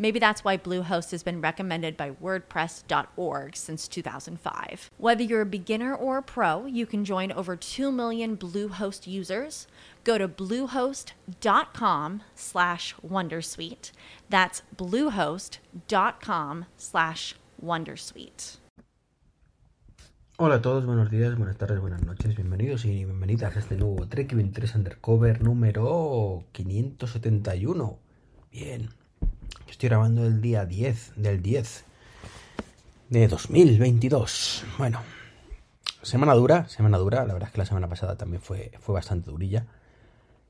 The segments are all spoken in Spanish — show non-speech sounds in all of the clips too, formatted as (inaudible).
Maybe that's why Bluehost has been recommended by WordPress.org since 2005. Whether you're a beginner or a pro, you can join over 2 million Bluehost users. Go to bluehost.com slash Wondersuite. That's bluehost.com slash Wondersuite. Hola a todos, buenos días, buenas tardes, buenas noches, bienvenidos y bienvenidas a este nuevo Trek 23 Undercover número 571. Bien, estoy grabando el día 10 del 10 de 2022. Bueno, semana dura, semana dura, la verdad es que la semana pasada también fue, fue bastante durilla.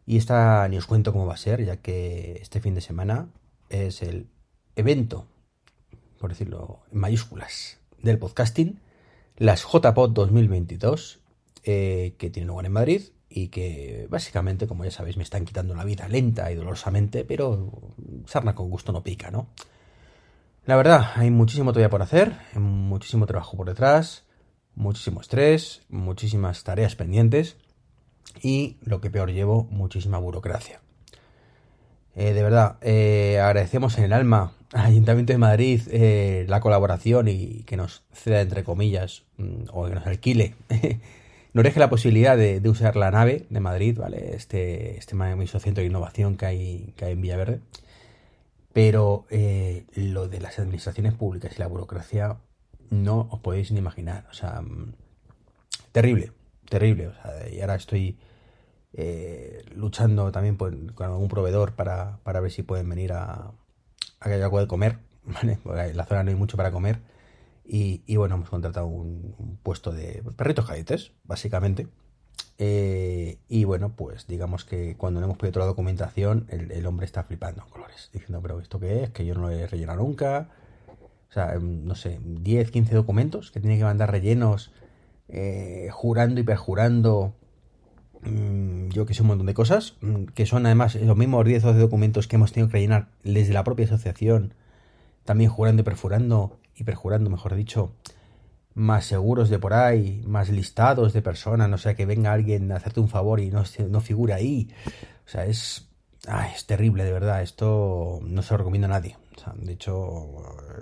Y esta ni os cuento cómo va a ser, ya que este fin de semana es el evento, por decirlo en mayúsculas, del podcasting las JPod 2022, eh, que tienen lugar en Madrid y que básicamente, como ya sabéis, me están quitando la vida lenta y dolorosamente, pero sarna con gusto no pica, ¿no? La verdad, hay muchísimo todavía por hacer, muchísimo trabajo por detrás, muchísimo estrés, muchísimas tareas pendientes y, lo que peor llevo, muchísima burocracia. Eh, de verdad, eh, agradecemos en el alma al Ayuntamiento de Madrid eh, la colaboración y que nos ceda, entre comillas, mm, o que nos alquile, (laughs) nos deje la posibilidad de, usar la nave de Madrid, ¿vale? Este, este maravilloso centro de innovación que hay, que hay en Villaverde. Pero eh, lo de las administraciones públicas y la burocracia no os podéis ni imaginar. O sea, mm, terrible, terrible. O sea, y ahora estoy eh, luchando también con algún proveedor para, para ver si pueden venir a, a que haya algo de comer, (laughs) ¿vale? Porque en la zona no hay mucho para comer. Y, bueno, hemos contratado un, puesto de perritos cadetes, básicamente. Eh, y bueno, pues digamos que cuando le hemos pedido toda la documentación, el, hombre está flipando en colores, diciendo, pero ¿esto qué es? Que yo no lo he rellenado nunca. O sea, em, no sé, 10, 15 documentos que tiene que mandar rellenos, eh, jurando y perjurando Mm, yo que sé, un montón de cosas, mm, que son además los mismos 10 o 12 documentos que hemos tenido que rellenar desde la propia asociación, también jurando y perjurando, y perjurando, mejor dicho, más seguros de por ahí, más listados de personas, no sea que venga alguien a hacerte un favor y no, no figura ahí. O sea, es, es terrible, de verdad, esto no se lo recomiendo a nadie. O sea, de hecho,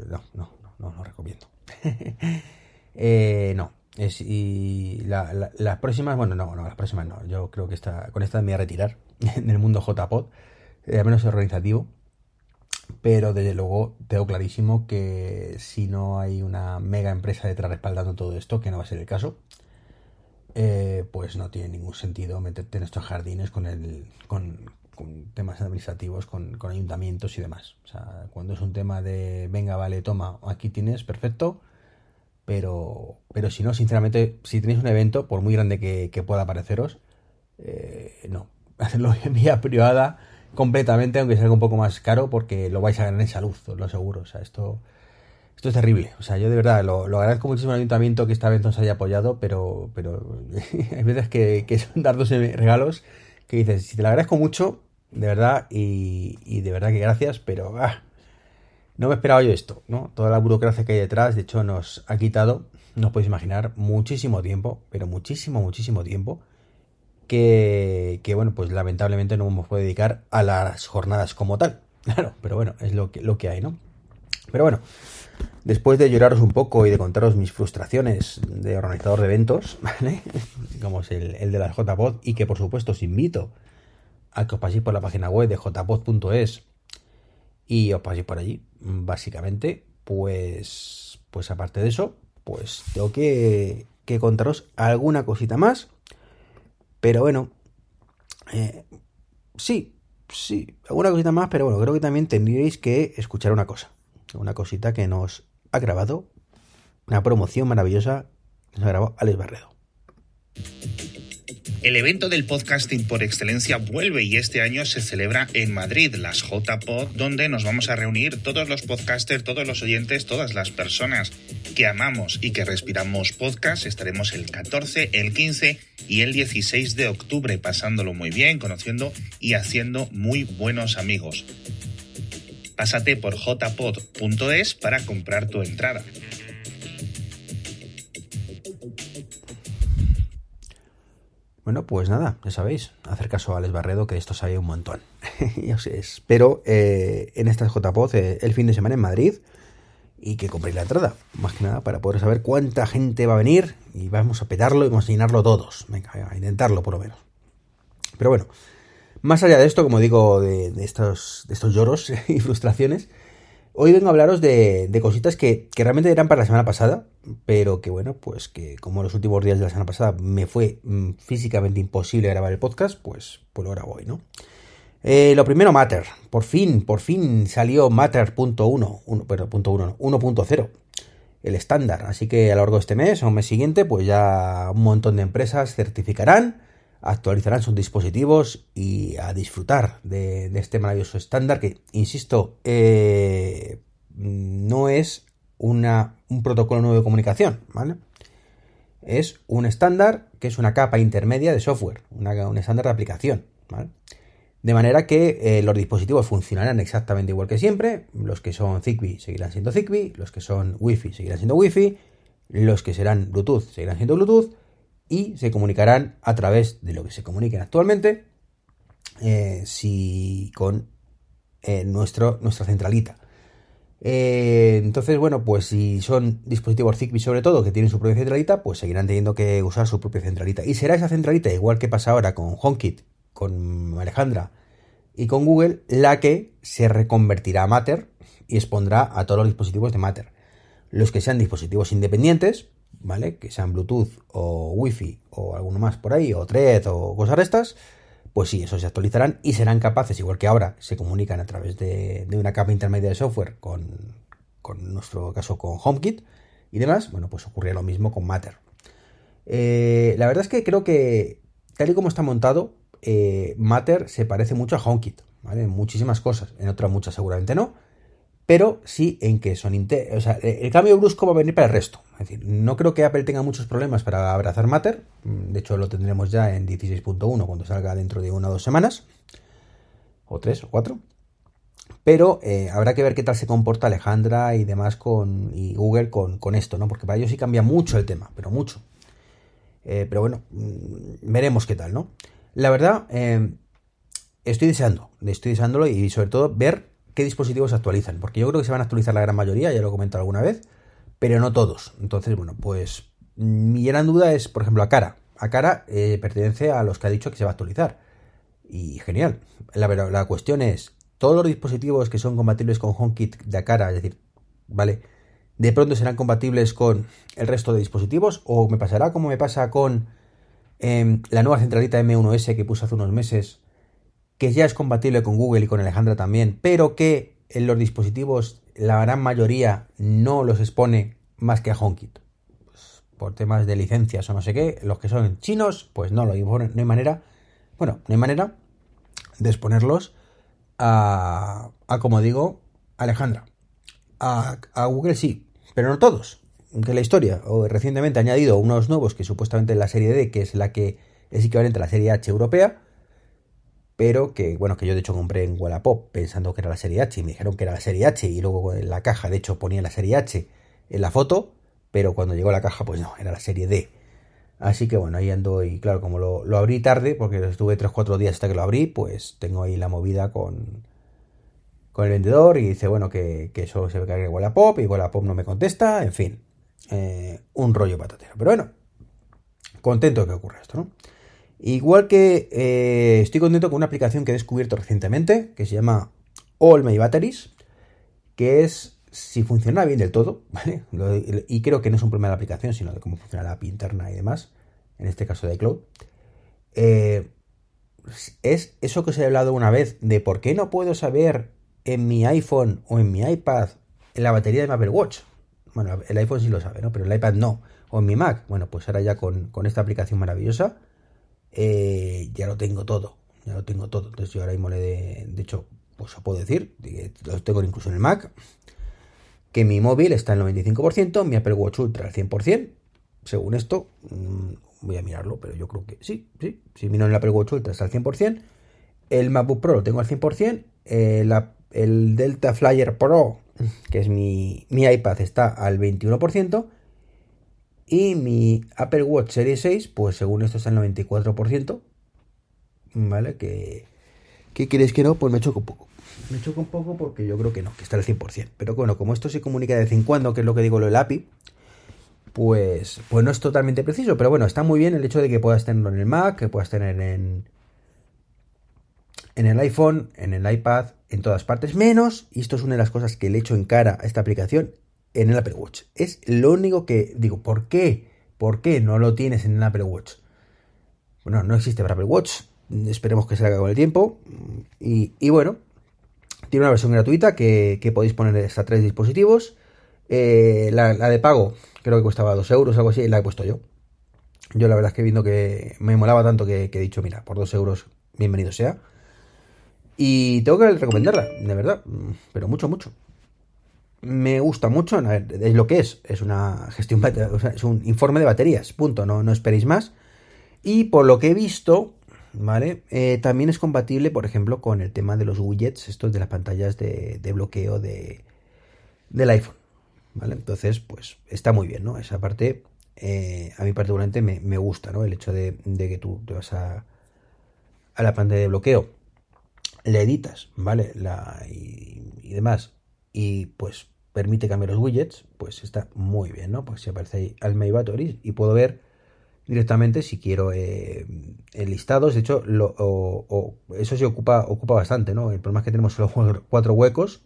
no, no, no, no lo recomiendo. (laughs) eh, no, es, y las próximas, bueno, no, no, las próximas no. Yo creo que esta, con esta me voy a retirar (laughs) del mundo JPod, eh, al menos organizativo. Pero desde luego tengo clarísimo que si no hay una mega empresa detrás respaldando todo esto, que no va a ser el caso, eh, pues no tiene ningún sentido meterte en estos jardines con el con, temas administrativos, con, con, ayuntamientos y demás. O sea, cuando es un tema de venga, vale, toma, aquí tienes, perfecto pero, pero si no, sinceramente, si tenéis un evento, por muy grande que, pueda pareceros, eh, no. (laughs) Hacerlo en vía privada completamente, aunque salga un poco más caro, porque lo vais a ganar en salud, os lo aseguro. O sea, esto, esto es terrible. O sea, yo de verdad lo, agradezco muchísimo al ayuntamiento que esta vez nos haya apoyado, pero, pero (laughs) hay veces que, que son dar dos regalos que dices, si te lo agradezco mucho, de verdad, y, y de verdad que gracias, pero ah, no me esperaba yo esto, ¿no? Toda la burocracia que hay detrás, de hecho, nos ha quitado, no os podéis imaginar, muchísimo tiempo, pero muchísimo, muchísimo tiempo, que, bueno, pues lamentablemente no hemos podido dedicar a las jornadas como tal. (laughs) Claro, pero bueno, es lo que, lo que hay, ¿no? Pero bueno, después de lloraros un poco y de contaros mis frustraciones de organizador de eventos, (laughs) ¿vale? Como es el, el de las JPod, y que por supuesto os invito a que os paséis por la página web de jpod.es y os paséis por allí, básicamente, pues, pues aparte de eso, pues tengo que, que contaros alguna cosita más. Pero bueno, eh, sí, sí, alguna cosita más, pero bueno, creo que también tendríais que escuchar una cosa. Una cosita que nos ha grabado. Una promoción maravillosa que nos ha grabado Alex Barredo. El evento del podcasting por excelencia vuelve y este año se celebra en Madrid, las JPod, donde nos vamos a reunir todos los podcasters, todos los oyentes, todas las personas que amamos y que respiramos podcast. Estaremos el 14, el 15 y el 16 de octubre pasándolo muy bien, conociendo y haciendo muy buenos amigos. Pásate por jpod.es para comprar tu entrada. Bueno, pues nada, ya sabéis, hacer caso a Alex Barredo, que de esto sabe un montón. (laughs) y os espero eh, en estas JPOZ eh, el fin de semana en Madrid y que compréis la entrada, más que nada para poder saber cuánta gente va a venir y vamos a petarlo y vamos a llenarlo todos. Venga, a intentarlo por lo menos. Pero bueno, más allá de esto, como digo, de, estos, de estos lloros (laughs) y frustraciones, Hoy vengo a hablaros de, cositas que, realmente eran para la semana pasada, pero que bueno, pues que como los últimos días de la semana pasada me fue mm, físicamente imposible grabar el podcast, pues, pues lo grabo ¿no? Eh, lo primero, Matter. Por fin, por fin salió Matter.1, pero punto 1.0, el estándar. Así que a lo largo de este mes o mes siguiente, pues ya un montón de empresas certificarán actualizarán sus dispositivos y a disfrutar de, este maravilloso estándar que, insisto, eh, no es una, un protocolo nuevo de comunicación, ¿vale? Es un estándar que es una capa intermedia de software, un estándar de aplicación. De manera que eh, los dispositivos funcionarán exactamente igual que siempre. Los que son Zigbee seguirán siendo Zigbee, los que son Wi-Fi seguirán siendo Wi-Fi, los que serán Bluetooth seguirán siendo Bluetooth y se comunicarán a través de lo que se comuniquen actualmente, eh, si con eh, nuestro, nuestra centralita. Eh, entonces, bueno, pues si son dispositivos Zigbee sobre todo que tienen su propia centralita, pues seguirán teniendo que usar su propia centralita. Y será esa centralita, igual que pasa ahora con HomeKit, con Alejandra y con Google, la que se reconvertirá a Matter y expondrá a todos los dispositivos de Matter. Los que sean dispositivos independientes, ¿vale? Que sean Bluetooth o Wi-Fi o alguno más por ahí, o Thread o cosas de estas, pues sí, esos se actualizarán y serán capaces, igual que ahora, se comunican a través de, una capa intermedia de software con, con nuestro caso con HomeKit y demás, bueno, pues ocurrirá lo mismo con Matter. Eh, la verdad es que creo que, tal y como está montado, eh, Matter se parece mucho a HomeKit, ¿vale? En muchísimas cosas, en otras muchas seguramente no, pero sí en que son o sea, el cambio brusco va a venir para el resto. Es decir, no creo que Apple tenga muchos problemas para abrazar Matter. Mm, de hecho, lo tendremos ya en 16.1 cuando salga dentro de una o dos semanas. O tres o cuatro. Pero eh, habrá que ver qué tal se comporta Alejandra y demás con y Google con, esto, ¿no? Porque para ellos sí cambia mucho el tema, pero mucho. Eh, pero bueno, mm, veremos qué tal, ¿no? La verdad, eh, estoy deseando, estoy deseándolo y sobre todo ver qué dispositivos se actualizan, porque yo creo que se van a actualizar la gran mayoría, ya lo he comentado alguna vez, pero no todos. Entonces, bueno, pues mi gran duda es, por ejemplo, a cara. A cara eh, pertenece a los que ha dicho que se va a actualizar. Y genial. La, cuestión es, todos los dispositivos que son compatibles con HomeKit de cara, es decir, ¿vale? De pronto serán compatibles con el resto de dispositivos o me pasará como me pasa con em, la nueva centralita M1S que puse hace unos meses que ya es compatible con Google y con Alejandra también, pero que en los dispositivos la gran mayoría no los expone más que a HomeKit. Pues, por temas de licencias o no sé qué, los que son chinos, pues no no hay manera, bueno, no hay manera de exponerlos a, a como digo, Alejandra. A, Google sí, pero no todos. Aunque la historia, o recientemente añadido unos nuevos que supuestamente la serie D, que es la que es equivalente a la serie H europea, pero que, bueno, que yo de hecho compré en Wallapop pensando que era la serie H y me dijeron que era la serie H y luego en la caja de hecho ponía la serie H en la foto, pero cuando llegó la caja pues no, era la serie D. Así que bueno, ahí ando y claro, como lo, abrí tarde, porque estuve 3-4 días hasta que lo abrí, pues tengo ahí la movida con, con el vendedor y dice, bueno, que, que eso se ve que en Wallapop y Wallapop no me contesta, en fin, eh, un rollo patatero. Pero bueno, contento de que ocurra esto, ¿no? Igual que eh, estoy contento con una aplicación que he descubierto recientemente, que se llama All My Batteries, que es si funciona bien del todo, (laughs) ¿vale? Y creo que no es un problema de la aplicación, sino de cómo funciona la API interna y demás, en este caso de iCloud. Eh, es eso que os he hablado una vez de por qué no puedo saber en mi iPhone o en mi iPad la batería de mi Apple Watch. Bueno, el iPhone sí lo sabe, ¿no? Pero el iPad no. O en mi Mac. Bueno, pues ahora ya con, esta aplicación maravillosa eh, ya lo tengo todo. Ya lo tengo todo. Entonces yo ahora mismo le de, de hecho, pues os puedo decir, lo tengo incluso en el Mac, que mi móvil está al 95%, mi Apple Watch Ultra al 100%. Según esto, mm, voy a mirarlo, pero yo creo que sí, sí. Si miro en el Apple Watch Ultra está al 100%. El MacBook Pro lo tengo al 100%. El, el Delta Flyer Pro, que es mi, mi iPad, está al 21%. Y mi Apple Watch Series 6, pues según esto está al 94%. ¿Vale? Que, ¿Qué queréis que no? Pues me choco un poco. Me choco un poco porque yo creo que no, que está al 100%. Pero bueno, como esto se comunica de vez en cuando, que es lo que digo lo del API, pues, pues no es totalmente preciso. Pero bueno, está muy bien el hecho de que puedas tenerlo en el Mac, que puedas tener en, en el iPhone, en el iPad, en todas partes, menos, y esto es una de las cosas que le echo en cara a esta aplicación, en el Apple Watch. Es lo único que digo, ¿por qué? ¿Por qué no lo tienes en el Apple Watch? Bueno, no existe para Apple Watch, esperemos que se haga con el tiempo. Y, bueno, tiene una versión gratuita que, podéis poner hasta tres dispositivos. Eh, la, de pago creo que costaba 2 euros, algo así, y la he puesto yo. Yo la verdad es que viendo que me molaba tanto que, he dicho, mira, por 2 euros, bienvenido sea. Y tengo que recomendarla, de verdad, pero mucho, mucho. Me gusta mucho, es lo que es, es una gestión, es un informe de baterías, punto, no, no esperéis más. Y por lo que he visto, ¿vale? Eh, también es compatible, por ejemplo, con el tema de los widgets, estos de las pantallas de, bloqueo de, del iPhone, ¿vale? Entonces, pues está muy bien, ¿no? Esa parte, eh, a mí particularmente me, me, gusta, ¿no? El hecho de, que tú te vas a, a la pantalla de bloqueo, le editas, ¿vale? La, y, demás, y pues permite cambiar los widgets, pues está muy bien, ¿no? Pues se aparece ahí al My Batteries y puedo ver directamente si quiero eh, listados. De hecho, lo, o, eso se ocupa, ocupa bastante, ¿no? El problema es que tenemos solo cuatro huecos.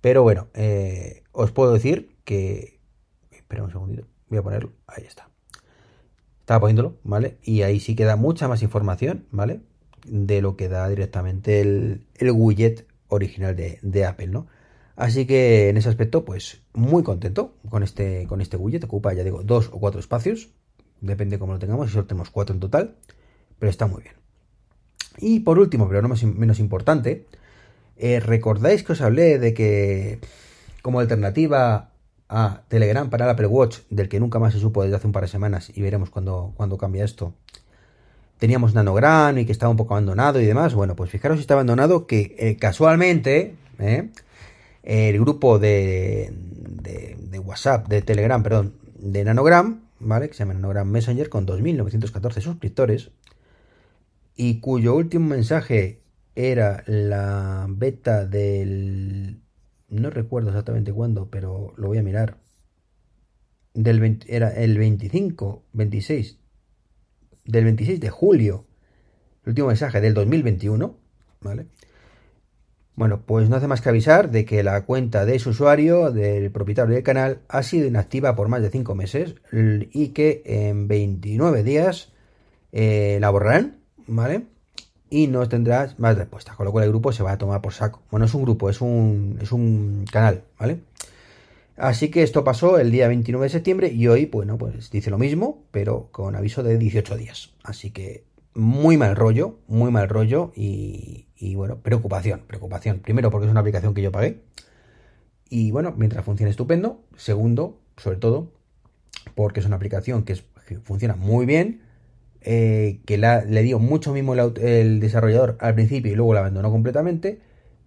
Pero bueno, eh, os puedo decir que... Espera un segundito, voy a ponerlo. Ahí está. Estaba poniéndolo, ¿vale? Y ahí sí queda mucha más información, ¿vale? De lo que da directamente el, el widget original de, de Apple, ¿no? Así que en ese aspecto, pues muy contento con este, con este widget. Ocupa, ya digo, dos o cuatro espacios depende cómo lo tengamos, y solo tenemos cuatro en total, pero está muy bien. Y por último, pero no menos importante, eh, ¿recordáis que os hablé de que como alternativa a Telegram para el Apple Watch, del que nunca más se supo desde hace un par de semanas y veremos cuando, cambia esto, teníamos Nanogram y que estaba un poco abandonado y demás? Bueno, pues fijaros si está abandonado que eh, casualmente eh, el grupo de, de, de WhatsApp, de Telegram, perdón, de Nanogram, ¿vale? Que se llama Nanogram Messenger con 2.914 suscriptores y cuyo último mensaje era la beta del... no recuerdo exactamente cuándo, pero lo voy a mirar. Del era el 25, 26, del 26 de julio, el último mensaje del 2021, ¿vale? Bueno, pues no hace más que avisar de que la cuenta de ese usuario, del propietario del canal, ha sido inactiva por más de 5 meses y que en 29 días eh, la borrarán, ¿vale? Y no tendrás más respuestas, con lo cual el grupo se va a tomar por saco. Bueno, es un grupo, es un, es un canal, ¿vale? Así que esto pasó el día 29 de septiembre y hoy, bueno, pues dice lo mismo, pero con aviso de 18 días. Así que muy mal rollo, muy mal rollo y, bueno, preocupación, preocupación. Primero porque es una aplicación que yo pagué. Y bueno, mientras funciona estupendo. Segundo, sobre todo, porque es una aplicación que, funciona muy bien. Eh, que le dio mucho mismo el, desarrollador al principio y luego la abandonó completamente.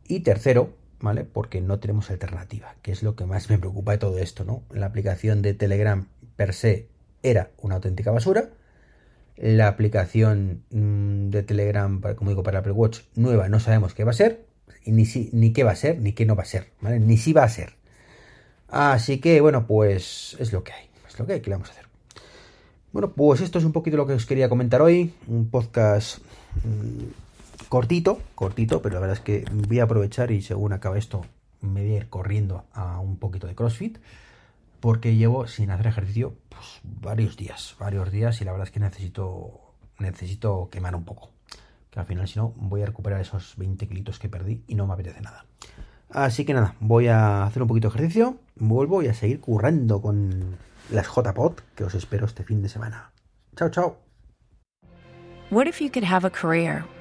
Y tercero, ¿vale? Porque no tenemos alternativa, que es lo que más me preocupa de todo esto, ¿no? La aplicación de Telegram per se era una auténtica basura la aplicación mm, de Telegram, como digo, para Apple Watch nueva, no sabemos qué va a ser, ni, si, ni qué va a ser, ni qué no va a ser, ¿vale? Ni si va a ser. Así que, bueno, pues es lo que hay, es lo que hay, que le vamos a hacer? Bueno, pues esto es un poquito lo que os quería comentar hoy, un podcast mm, cortito, cortito, pero la verdad es que voy a aprovechar y según acabe esto me voy a ir corriendo a un poquito de CrossFit porque llevo sin hacer ejercicio pues, varios días, varios días y la verdad es que necesito, necesito quemar un poco. que al final si no voy a recuperar esos 20 kilitos que perdí y no me apetece nada. Así que nada, voy a hacer un poquito de ejercicio, vuelvo y a seguir currando con las JPod que os espero este fin de semana. Chao, chao. What if you could have a